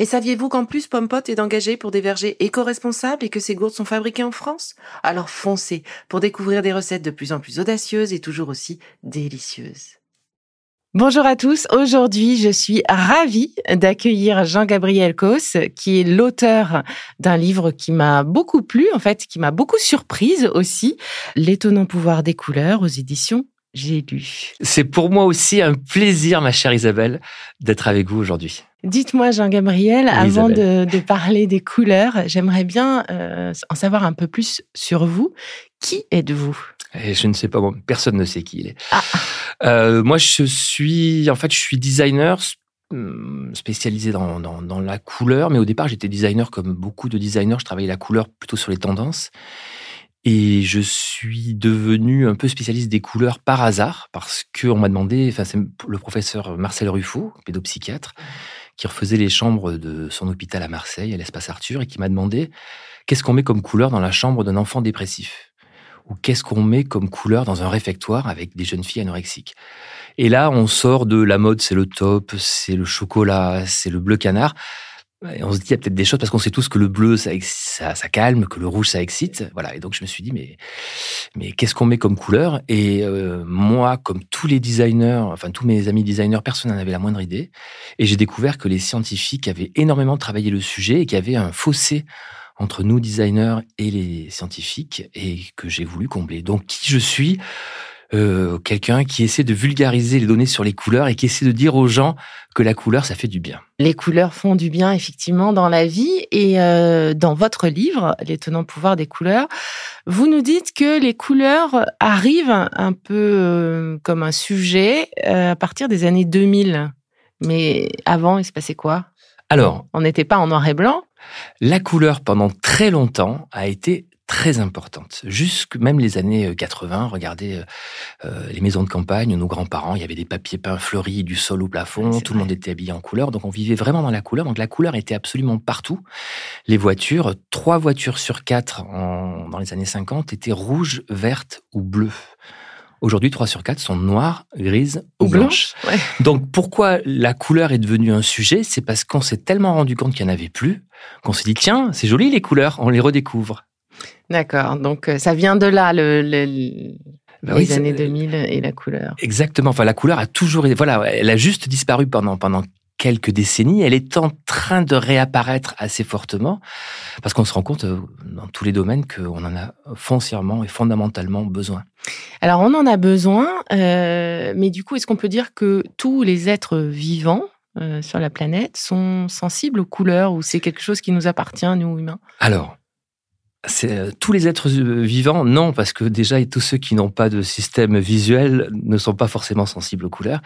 Et saviez-vous qu'en plus Pompot est engagé pour des vergers éco-responsables et que ces gourdes sont fabriquées en France? Alors foncez pour découvrir des recettes de plus en plus audacieuses et toujours aussi délicieuses. Bonjour à tous. Aujourd'hui, je suis ravie d'accueillir Jean-Gabriel Cos, qui est l'auteur d'un livre qui m'a beaucoup plu, en fait, qui m'a beaucoup surprise aussi, L'étonnant pouvoir des couleurs aux éditions J'ai lu. C'est pour moi aussi un plaisir, ma chère Isabelle, d'être avec vous aujourd'hui. Dites-moi, Jean-Gabriel, avant de, parler des couleurs, j'aimerais bien euh, en savoir un peu plus sur vous. Qui êtes-vous? Et Je ne sais pas, personne ne sait qui il est. Ah. Euh, moi, je suis, en fait, je suis designer hum, spécialisé dans, dans la couleur, mais au départ, j'étais designer comme beaucoup de designers. Je travaillais la couleur plutôt sur les tendances. Et je suis devenu un peu spécialiste des couleurs par hasard, parce qu'on m'a demandé, enfin, c'est le professeur Marcel Ruffo, pédopsychiatre, qui refaisait les chambres de son hôpital à Marseille, à l'espace Arthur, et qui m'a demandé qu'est-ce qu'on met comme couleur dans la chambre d'un enfant dépressif? Ou qu'est-ce qu'on met comme couleur dans un réfectoire avec des jeunes filles anorexiques? Et là, on sort de la mode, c'est le top, c'est le chocolat, c'est le bleu canard, on se dit, il y a peut-être des choses parce qu'on sait tous que le bleu, ça, ça, ça, calme, que le rouge, ça excite. Voilà. Et donc, je me suis dit, mais, mais qu'est-ce qu'on met comme couleur? Et euh, moi, comme tous les designers, enfin, tous mes amis designers, personne n'en avait la moindre idée. Et j'ai découvert que les scientifiques avaient énormément travaillé le sujet et qu'il y avait un fossé entre nous, designers, et les scientifiques, et que j'ai voulu combler. Donc, qui je suis? Euh, quelqu'un qui essaie de vulgariser les données sur les couleurs et qui essaie de dire aux gens que la couleur, ça fait du bien. Les couleurs font du bien, effectivement, dans la vie. Et euh, dans votre livre, L'étonnant pouvoir des couleurs, vous nous dites que les couleurs arrivent un peu euh, comme un sujet à partir des années 2000. Mais avant, il se passait quoi? Alors, on n'était pas en noir et blanc. La couleur, pendant très longtemps, a été très importante. Jusque même les années 80, euh, regardez euh, euh, les maisons de campagne, nos grands-parents, il y avait des papiers peints fleuris du sol au plafond, tout le monde était habillé en couleur, donc on vivait vraiment dans la couleur. Donc la couleur était absolument partout. Les voitures, trois voitures sur quatre en, dans les années 50 étaient rouges, vertes ou bleues. Aujourd'hui, trois sur quatre sont noires, grises ou blanches. Donc pourquoi la couleur est devenue un sujet C'est parce qu'on s'est tellement rendu compte qu'il n'y en avait plus qu'on s'est dit tiens, c'est joli les couleurs, on les redécouvre. D'accord. Donc, euh, ça vient de là, le, bah les années 2000 et la couleur. Exactement. Enfin, la couleur a toujours, voilà, elle a juste disparu pendant pendant quelques décennies. Elle est en train de réapparaître assez fortement parce qu'on se rend compte euh, dans tous les domaines qu'on en a foncièrement et fondamentalement besoin. Alors, on en a besoin, euh, mais du coup, est-ce qu'on peut dire que tous les êtres vivants sur la planète sont sensibles aux couleurs ou c'est quelque chose qui nous appartient, nous humains? Alors, euh, tous les êtres euh, vivants, non, parce que déjà, tous ceux qui n'ont pas de système visuel ne sont pas forcément sensibles aux couleurs,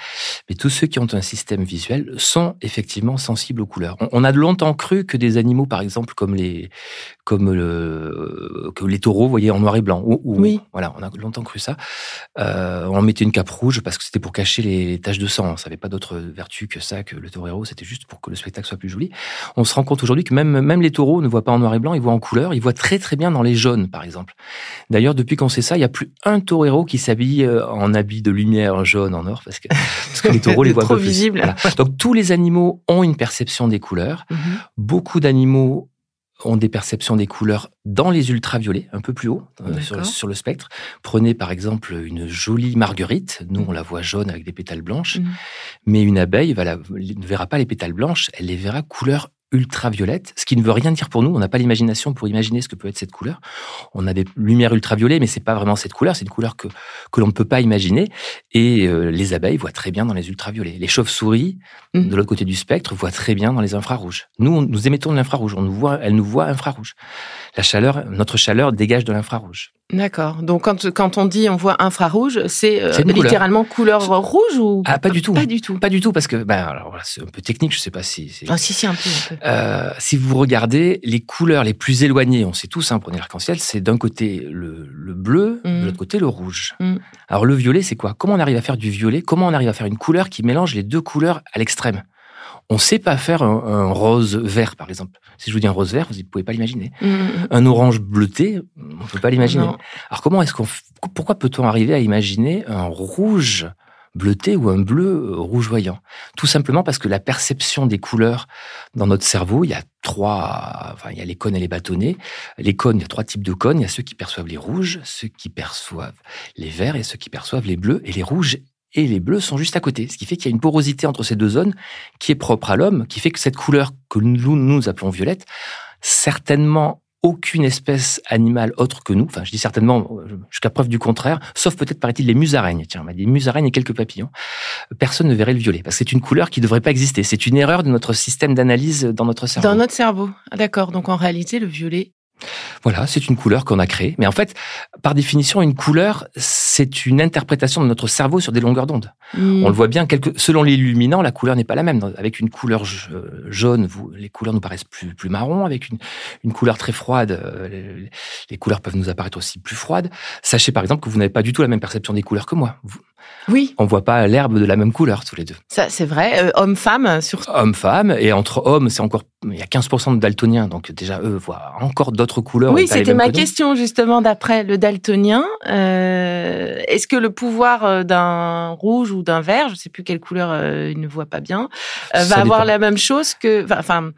mais tous ceux qui ont un système visuel sont effectivement sensibles aux couleurs. On, a longtemps cru que des animaux, par exemple, comme les, comme le, que les taureaux, vous voyez, en noir et blanc. Ou, oui. Voilà, on a longtemps cru ça. Euh, on mettait une cape rouge parce que c'était pour cacher les taches de sang. Ça n'avait pas d'autre vertu que ça, que le taureau. C'était juste pour que le spectacle soit plus joli. On se rend compte aujourd'hui que même, même les taureaux ne voient pas en noir et blanc, ils voient en couleur. Ils voient très très bien dans les jaunes, par exemple. D'ailleurs, depuis qu'on sait ça, il n'y a plus un taureau qui s'habille euh, en habit de lumière jaune en or, parce que, parce que les taureaux les voient trop visibles. Donc tous les animaux ont une perception des couleurs. Mhm. Beaucoup d'animaux ont des perceptions des couleurs dans les ultraviolets, un peu plus haut euh, sur, le spectre. Prenez par exemple une jolie marguerite. Nous, on la voit jaune avec des pétales blanches. Mhm. Mais une abeille ne verra pas les pétales blanches, elle les verra couleur ultraviolette, ce qui ne veut rien dire pour nous. On n'a pas l'imagination pour imaginer ce que peut être cette couleur. On a des lumières ultraviolettes, mais c'est pas vraiment cette couleur. C'est une couleur que que l'on ne peut pas imaginer. Et euh, les abeilles voient très bien dans les ultraviolets. Les chauves-souris, mmh. de l'autre côté du spectre, voient très bien dans les infrarouges. Nous, nous émettons de l'infrarouge. On nous voit, elles nous voient infrarouge. La chaleur, notre chaleur dégage de l'infrarouge. D'accord. Donc quand, quand on dit on voit infrarouge, c'est euh, littéralement couleur. rouge ou Ah pas du tout. Pas du tout? Pas du tout parce que ben alors c'est un peu technique, je sais pas si. Ah si si un peu. Un peu. Euh, si vous regardez les couleurs les plus éloignées, on sait tous, hein, prenez l'arc-en-ciel, c'est d'un côté le, le bleu, de mm. l'autre côté le rouge. Mm. Alors le violet, c'est quoi? Comment on arrive à faire du violet? Comment on arrive à faire une couleur qui mélange les deux couleurs à l'extrême? On ne sait pas faire un, rose vert, par exemple. Si je vous dis un rose vert, vous ne pouvez pas l'imaginer. Mm, mm, mm. Un orange bleuté, on ne peut pas l'imaginer. Alors comment est-ce qu'on, pourquoi peut-on arriver à imaginer un rouge bleuté ou un bleu euh, rougeoyant? Tout simplement parce que la perception des couleurs dans notre cerveau, il y a trois, enfin, il y a les cônes et les bâtonnets. Les cônes, il y a trois types de cônes. Il y a ceux qui perçoivent les rouges, ceux qui perçoivent les verts et ceux qui perçoivent les bleus. Et les rouges et les bleus sont juste à côté. Ce qui fait qu'il y a une porosité entre ces deux zones qui est propre à l'homme, qui fait que cette couleur que nous, nous appelons violette, certainement aucune espèce animale autre que nous, enfin je dis certainement jusqu'à preuve du contraire, sauf peut-être paraît-il les musaraignes, tiens, des musaraignes et quelques papillons, personne ne verrait le violet, parce que c'est une couleur qui ne devrait pas exister. C'est une erreur de notre système d'analyse dans notre cerveau. Dans notre cerveau, d'accord. Donc en réalité, le violet voilà, c'est une couleur qu'on a créée. Mais en fait, par définition, une couleur, c'est une interprétation de notre cerveau sur des longueurs d'onde. Hmm. On le voit bien, selon l'illuminant, la couleur n'est pas la même. Avec une couleur jaune, les couleurs nous paraissent plus, plus marron. Avec une, couleur très froide, euh, les, couleurs peuvent nous apparaître aussi plus froides. Sachez par exemple que vous n'avez pas du tout la même perception des couleurs que moi. Oui. On voit pas l'herbe de la même couleur tous les deux. Ça, c'est vrai. Euh, homme-femme, surtout. Homme-femme. Et entre hommes, c'est encore, il y a 15% de daltoniens. Donc, déjà, eux voient encore d'autres couleurs. Oui, c'était ma question, justement, d'après le daltonien. Euh, est-ce que le pouvoir euh, d'un rouge ou d'un vert, je sais plus quelle couleur il ne voit pas bien, va avoir la même chose que, enfin,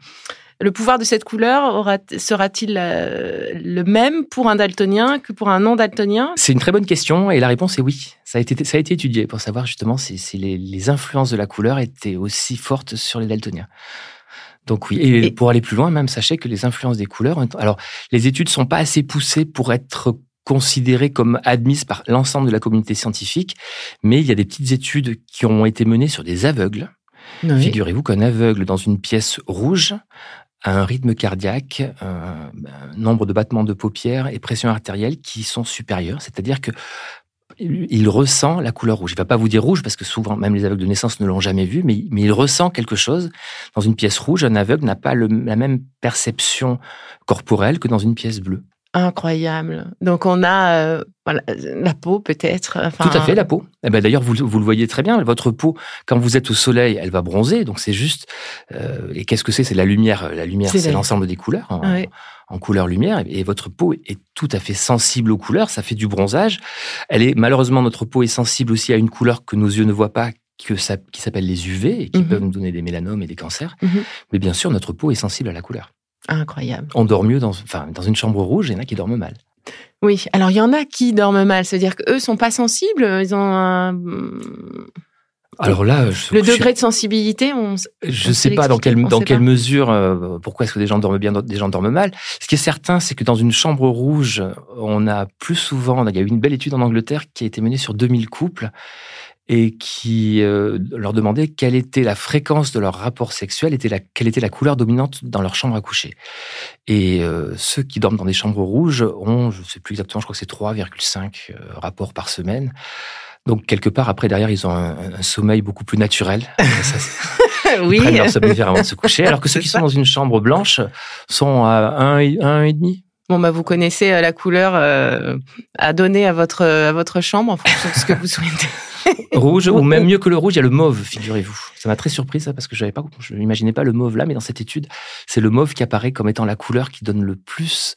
le pouvoir de cette couleur sera-t-il euh, le même pour un daltonien que pour un non-daltonien? C'est une très bonne question et la réponse est oui. Ça a été, ça a été étudié pour savoir justement si, les, influences de la couleur étaient aussi fortes sur les daltoniens. Donc oui, et, pour aller plus loin, même sachez que les influences des couleurs. Alors, les études sont pas assez poussées pour être considérées comme admises par l'ensemble de la communauté scientifique, mais il y a des petites études qui ont été menées sur des aveugles. Figurez-vous qu'un aveugle dans une pièce rouge un rythme cardiaque, un, nombre de battements de paupières et pression artérielle qui sont supérieurs. C'est-à-dire que il ressent la couleur rouge. Il va pas vous dire rouge parce que souvent, même les aveugles de naissance ne l'ont jamais vu, mais, mais il ressent quelque chose. Dans une pièce rouge, un aveugle n'a pas la même perception corporelle que dans une pièce bleue. Incroyable. Donc on a euh, la peau peut-être. Tout à fait, la peau. Eh ben, D'ailleurs, vous, vous, le voyez très bien, votre peau, quand vous êtes au soleil, elle va bronzer. Donc c'est juste... Euh, et qu'est-ce que c'est? C'est la lumière. La lumière, c'est l'ensemble des couleurs en, couleur lumière. Et, votre peau est tout à fait sensible aux couleurs. Ça fait du bronzage. Elle est Malheureusement, notre peau est sensible aussi à une couleur que nos yeux ne voient pas, que ça, qui s'appelle les UV et qui mhm. peuvent nous donner des mélanomes et des cancers. Mhm. Mais bien sûr, notre peau est sensible à la couleur. Incroyable. On dort mieux dans, enfin, dans une chambre rouge, il y en a qui dorment mal. Oui, alors il y en a qui dorment mal, c'est-à-dire qu'eux sont pas sensibles, ils ont un... Alors là, le degré de sensibilité, on. Je ne sais pas dans quelle dans quelle mesure. Euh, pourquoi est-ce que des gens dorment bien, des gens dorment mal Ce qui est certain, c'est que dans une chambre rouge, on a plus souvent. Il y a eu une belle étude en Angleterre qui a été menée sur 2000 couples et qui euh, leur demandait quelle était la fréquence de leur rapport sexuel, était la, quelle était la couleur dominante dans leur chambre à coucher. Et euh, ceux qui dorment dans des chambres rouges ont, je ne sais plus exactement, je crois que c'est 3,5 euh, rapports par semaine. Donc quelque part après derrière ils ont un, sommeil beaucoup plus naturel. oui. Ils prennent leur somnifère avant de se coucher, alors que ceux qui sont dans une chambre blanche sont à 1,5 un et demi Bon, bah, vous connaissez la couleur à donner à votre, à votre chambre en fonction de ce que vous souhaitez. rouge, ou même mieux que le rouge, il y a le mauve, figurez-vous. Ça m'a très surpris ça, parce que je pas, je n'imaginais pas le mauve là, mais dans cette étude, c'est le mauve qui apparaît comme étant la couleur qui donne le plus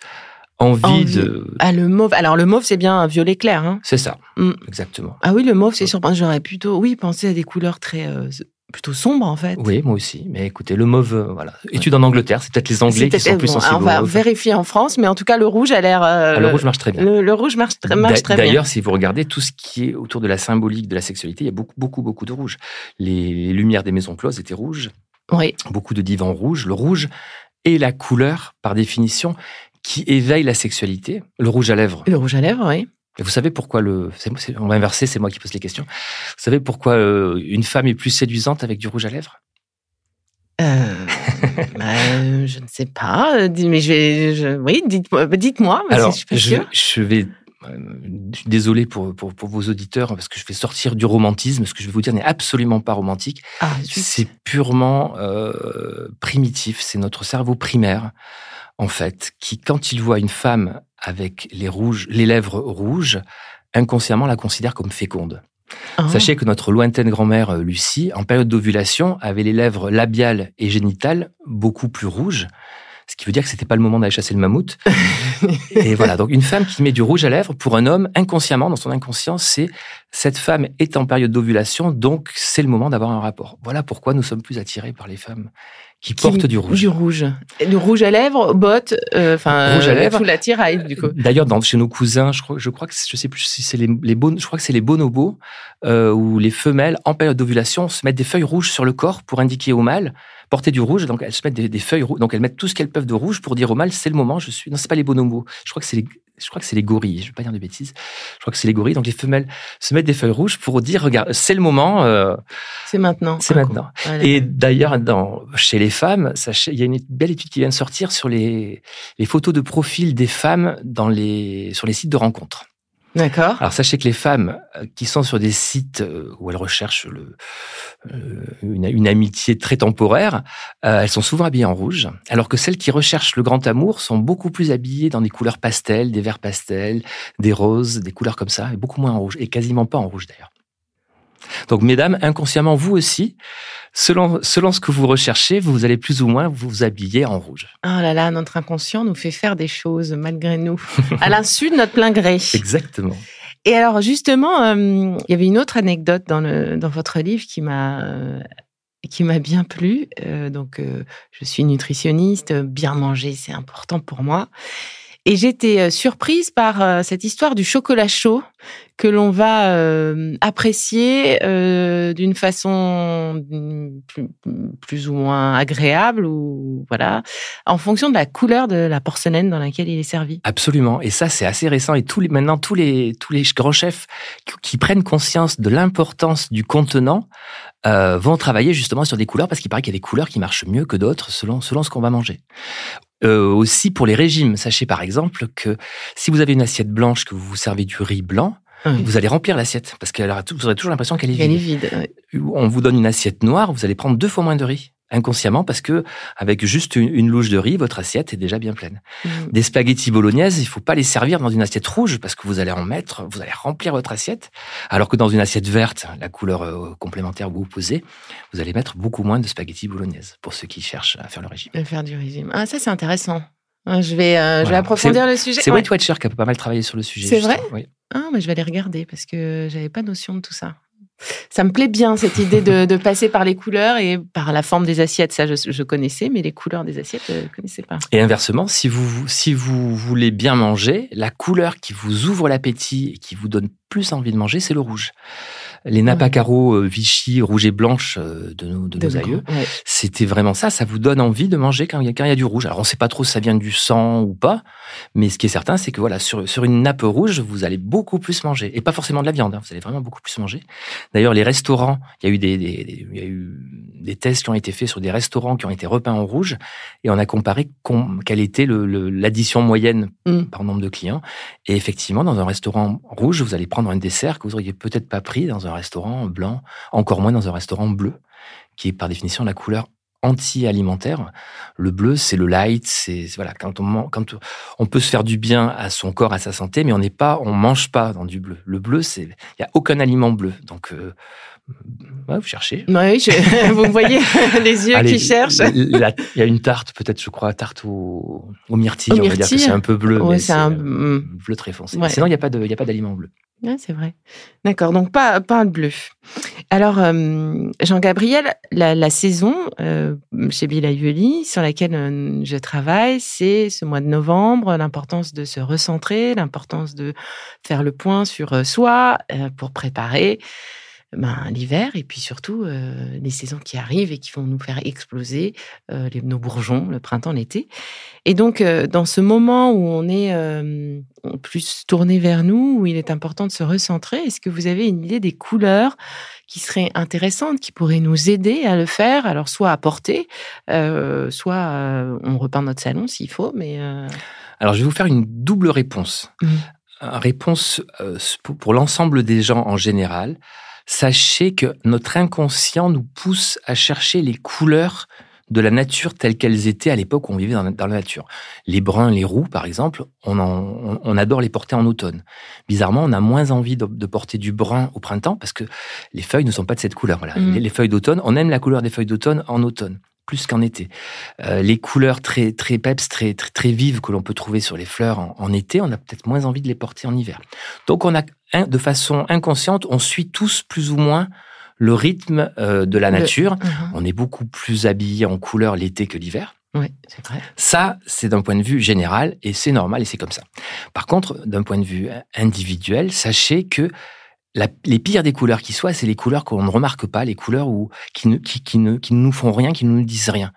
envie, de. Ah, le mauve. Alors, le mauve, c'est bien un violet clair, hein C'est ça, mm. exactement. Ah oui, le mauve, c'est surprenant. J'aurais plutôt, oui, pensé à des couleurs très euh, plutôt sombre en fait. Oui, moi aussi. Mais écoutez, le mauve, voilà. Étude en Angleterre, c'est peut-être les Anglais qui sont plus sensibles. On va vérifier en France, mais en tout cas, le rouge a l'air. Euh, ah, le rouge marche très bien. Le, rouge marche, très, marche très bien. D'ailleurs, si vous regardez tout ce qui est autour de la symbolique de la sexualité, il y a beaucoup, beaucoup, beaucoup de rouge. Les, lumières des maisons closes étaient rouges. Oui. Beaucoup de divans rouges. Le rouge est la couleur, par définition, qui éveille la sexualité. Le rouge à lèvres. Le rouge à lèvres, oui. Et vous savez pourquoi le. On va inverser, c'est moi qui pose les questions. Vous savez pourquoi euh, une femme est plus séduisante avec du rouge à lèvres? Euh, bah, je ne sais pas, mais je vais, oui, dites-moi, dites-moi. Alors, je, je, je, vais je suis désolé pour, pour, pour, vos auditeurs parce que je vais sortir du romantisme. Ce que je vais vous dire n'est absolument pas romantique. Ah, c'est purement euh, primitif. C'est notre cerveau primaire, en fait, qui, quand il voit une femme avec les rouges, les lèvres rouges, inconsciemment la considère comme féconde. Ah. Sachez que notre lointaine grand-mère euh, Lucie, en période d'ovulation, avait les lèvres labiales et génitales beaucoup plus rouges ce qui veut dire que c'était pas le moment d'aller chasser le mammouth. et voilà, donc une femme qui met du rouge à lèvres pour un homme inconsciemment dans son inconscience, c'est cette femme est en période d'ovulation, donc c'est le moment d'avoir un rapport. Voilà pourquoi nous sommes plus attirés par les femmes qui, portent du rouge. Du rouge. Du rouge à lèvres, bottes, euh, enfin, à lèvres. Tout l'attirail, du coup. D'ailleurs, chez nos cousins, je crois, je crois que je sais plus si c'est les, les je crois que c'est les bonobos euh, où les femelles en période d'ovulation se mettent des feuilles rouges sur le corps pour indiquer au mâle porter du rouge. Donc elles se mettent des, feuilles rouges. Donc elles mettent tout ce qu'elles peuvent de rouge pour dire au mâle c'est le moment. Je suis. Non, c'est pas les bonobos. Je crois que c'est les. Je crois que c'est les gorilles. Je vais pas dire de bêtises. Je crois que c'est les gorilles. Donc les femelles se mettent des feuilles rouges pour dire regarde c'est le moment. Euh, c'est maintenant. C'est maintenant. Et d'ailleurs dans chez les femmes, il y a une belle étude qui vient de sortir sur les les photos de profil des femmes dans les sur les sites de rencontres. D'accord. Alors sachez que les femmes euh, qui sont sur des sites euh, où elles recherchent le, euh, une, amitié très temporaire, elles sont souvent habillées en rouge, alors que celles qui recherchent le grand amour sont beaucoup plus habillées dans des couleurs pastel, des verts pastels, des roses, des couleurs comme ça, et beaucoup moins en rouge, et quasiment pas en rouge d'ailleurs. Donc, mesdames, inconsciemment, vous aussi, selon, selon ce que vous recherchez, vous allez plus ou moins vous habiller en rouge. Oh là là, notre inconscient nous fait faire des choses malgré nous, à l'insu de notre plein gré. Exactement. Et alors, justement, euh, il y avait une autre anecdote dans, le, dans votre livre qui m'a euh, qui m'a bien plu. Euh, donc, je suis nutritionniste, bien manger, c'est important pour moi. Et j'étais surprise par cette histoire du chocolat chaud que l'on va euh, apprécier d'une façon plus, ou moins agréable ou voilà en fonction de la couleur de la porcelaine dans laquelle il est servi. Absolument et ça c'est assez récent et tous les, maintenant tous les tous les grands chefs qui, prennent conscience de l'importance du contenant vont travailler justement sur des couleurs parce qu'il paraît qu'il y a des couleurs qui marchent mieux que d'autres selon selon ce qu'on va manger. Euh, aussi pour les régimes. Sachez par exemple que si vous avez une assiette blanche que vous vous servez du riz blanc, vous allez remplir l'assiette parce que vous aurez toujours l'impression qu'elle est vide. est vide On vous donne une assiette noire, vous allez prendre deux fois moins de riz inconsciemment parce que avec juste une, louche de riz, votre assiette est déjà bien pleine. Mmh. Des spaghettis bolognaises, il faut pas les servir dans une assiette rouge parce que vous allez en mettre, vous allez remplir votre assiette, alors que dans une assiette verte, la couleur euh, complémentaire vous posez, vous allez mettre beaucoup moins de spaghettis bolognaises pour ceux qui cherchent à faire le régime. À faire du régime. Ah ça c'est intéressant. Ah, je vais, euh, je vais approfondir le sujet. C'est White Watcher qui a pas mal travaillé sur le sujet. C'est vrai. Oui. Ah, mais je vais aller regarder parce que j'avais pas notion de tout ça. Ça me plaît bien cette idée de, passer par les couleurs et par la forme des assiettes. Ça, je, connaissais, mais les couleurs des assiettes, je ne connaissais pas. Et inversement, si vous, si vous voulez bien manger, la couleur qui vous ouvre l'appétit et qui vous donne plus envie de manger, c'est le rouge les nappes carreaux euh, Vichy rouge et blanche euh, de nos, de, nos aïeux. C'était vraiment ça. Ça vous donne envie de manger quand il y y a du rouge. Alors on ne sait pas trop si ça vient du sang ou pas, mais ce qui est certain, c'est que voilà, sur, sur une nappe rouge, vous allez beaucoup plus manger et pas forcément de la viande. Hein. vous allez vraiment beaucoup plus manger. D'ailleurs, les restaurants, il y a eu des, des, il y a eu des tests qui ont été faits sur des restaurants qui ont été repeints en rouge et on a comparé quelle était l'addition moyenne mm. par nombre de clients. Et effectivement, dans un restaurant rouge, vous allez prendre un dessert que vous auriez peut-être pas pris dans un restaurant blanc, encore moins dans un restaurant bleu, qui est par définition la couleur anti-alimentaire. Le bleu, c'est le light, c'est voilà quand on quand on peut se faire du bien à son corps, à sa santé, mais on n'est pas, on mange pas dans du bleu. Le bleu, c'est il y a aucun aliment bleu. Donc euh, vous cherchez. Oui, vous voyez les yeux qui cherchent. Il y a une tarte, peut-être, je crois, tarte au, au myrtille. on va dire que c'est un peu bleu, mais c'est un bleu très foncé. Sinon, il n'y a pas d'aliment bleu. Ouais, c'est vrai. D'accord, donc pas, pas de bleu. Alors, euh, Jean-Gabriel, la, saison euh, chez Bill sur laquelle euh, je travaille, c'est ce mois de novembre, l'importance de se recentrer, l'importance de faire le point sur soi pour préparer ben, l'hiver et puis surtout euh, les saisons qui arrivent et qui vont nous faire exploser euh, les, nos bourgeons, le printemps, l'été. Et donc, euh, dans ce moment où on est plus tourné vers nous, où il est important de se recentrer, est-ce que vous avez une idée des couleurs qui seraient intéressantes, qui pourraient nous aider à le faire? Alors, soit à porter, soit on repeint notre salon s'il faut, mais... Alors, je vais vous faire une double réponse. Mmh. Réponse pour l'ensemble des gens en général sachez que notre inconscient nous pousse à chercher les couleurs de la nature telles qu'elles étaient à l'époque où on vivait dans la, nature. Les bruns, les roux, par exemple, on, adore les porter en automne. Bizarrement, on a moins envie de, porter du brun au printemps parce que les feuilles ne sont pas de cette couleur. Mmh. Les, feuilles d'automne, on aime la couleur des feuilles d'automne en automne plus qu'en été. Euh, les couleurs très très peps, très très, très vives que l'on peut trouver sur les fleurs en été, on a peut-être moins envie de les porter en hiver. Donc on a de façon inconsciente, on suit tous plus ou moins le rythme euh, de la nature. Uh-huh. On est beaucoup plus habillé en couleur l'été que l'hiver. Oui, c'est vrai. Ça, c'est d'un point de vue général et c'est normal et c'est comme ça. Par contre, d'un point de vue individuel, sachez que les pires des couleurs qui soient, c'est les couleurs qu'on ne remarque pas, les couleurs qui, ne, ne, qui ne nous font rien, qui ne nous disent rien.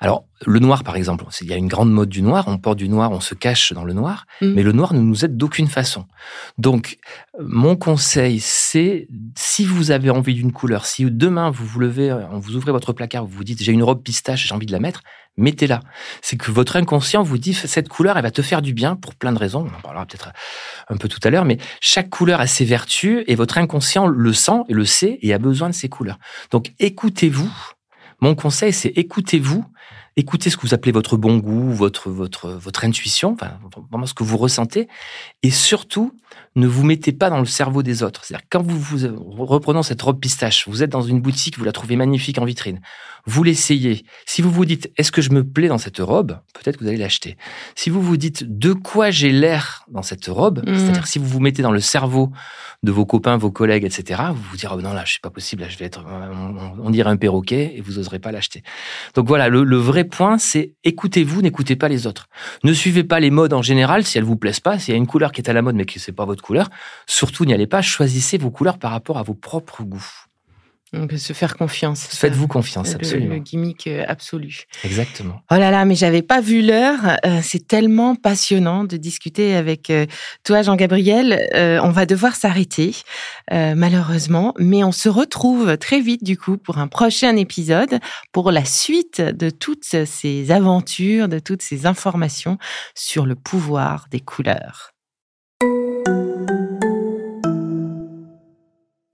Alors, le noir, par exemple, il y a une grande mode du noir, on porte du noir, on se cache dans le noir, mm. mais le noir ne nous aide d'aucune façon. Donc, mon conseil, c'est, si vous avez envie d'une couleur, si demain vous vous levez, vous ouvrez votre placard, vous vous dites, j'ai une robe pistache, j'ai envie de la mettre, mettez-la. C'est que votre inconscient vous dit, cette couleur, elle va te faire du bien pour plein de raisons. On en parlera peut-être un peu tout à l'heure, mais chaque couleur a ses vertus et votre inconscient le sent et le sait et a besoin de ces couleurs. Donc, écoutez-vous. Mon conseil, c'est écoutez-vous écoutez ce que vous appelez votre bon goût, votre, votre, votre intuition, enfin, vraiment ce que vous ressentez, et surtout, ne vous mettez pas dans le cerveau des autres. C'est-à-dire, quand vous, vous reprenons cette robe pistache, vous êtes dans une boutique, vous la trouvez magnifique en vitrine, vous l'essayez. Si vous vous dites, est-ce que je me plais dans cette robe? Peut-être que vous allez l'acheter. Si vous vous dites, de quoi j'ai l'air dans cette robe? Mmh. C'est-à-dire, si vous vous mettez dans le cerveau de vos copains, vos collègues, etc., vous vous direz, oh non, là, je suis pas possible, là, je vais être, on, dirait un perroquet, et vous oserez pas l'acheter. Donc voilà, le, le vrai point, c'est écoutez-vous, n'écoutez pas les autres. Ne suivez pas les modes en général si elles vous plaisent pas. S'il y a une couleur qui est à la mode mais que c'est pas votre couleur, surtout n'y allez pas. Choisissez vos couleurs par rapport à vos propres goûts. On peut se faire confiance. Faites-vous confiance, absolument. Le, gimmick euh, absolu. Exactement. Oh là là, mais j'avais pas vu l'heure. Euh, c'est tellement passionnant de discuter avec euh, toi, Jean-Gabriel. on va devoir s'arrêter, malheureusement, mais on se retrouve très vite du coup pour un prochain épisode pour la suite de toutes ces aventures, de toutes ces informations sur le pouvoir des couleurs.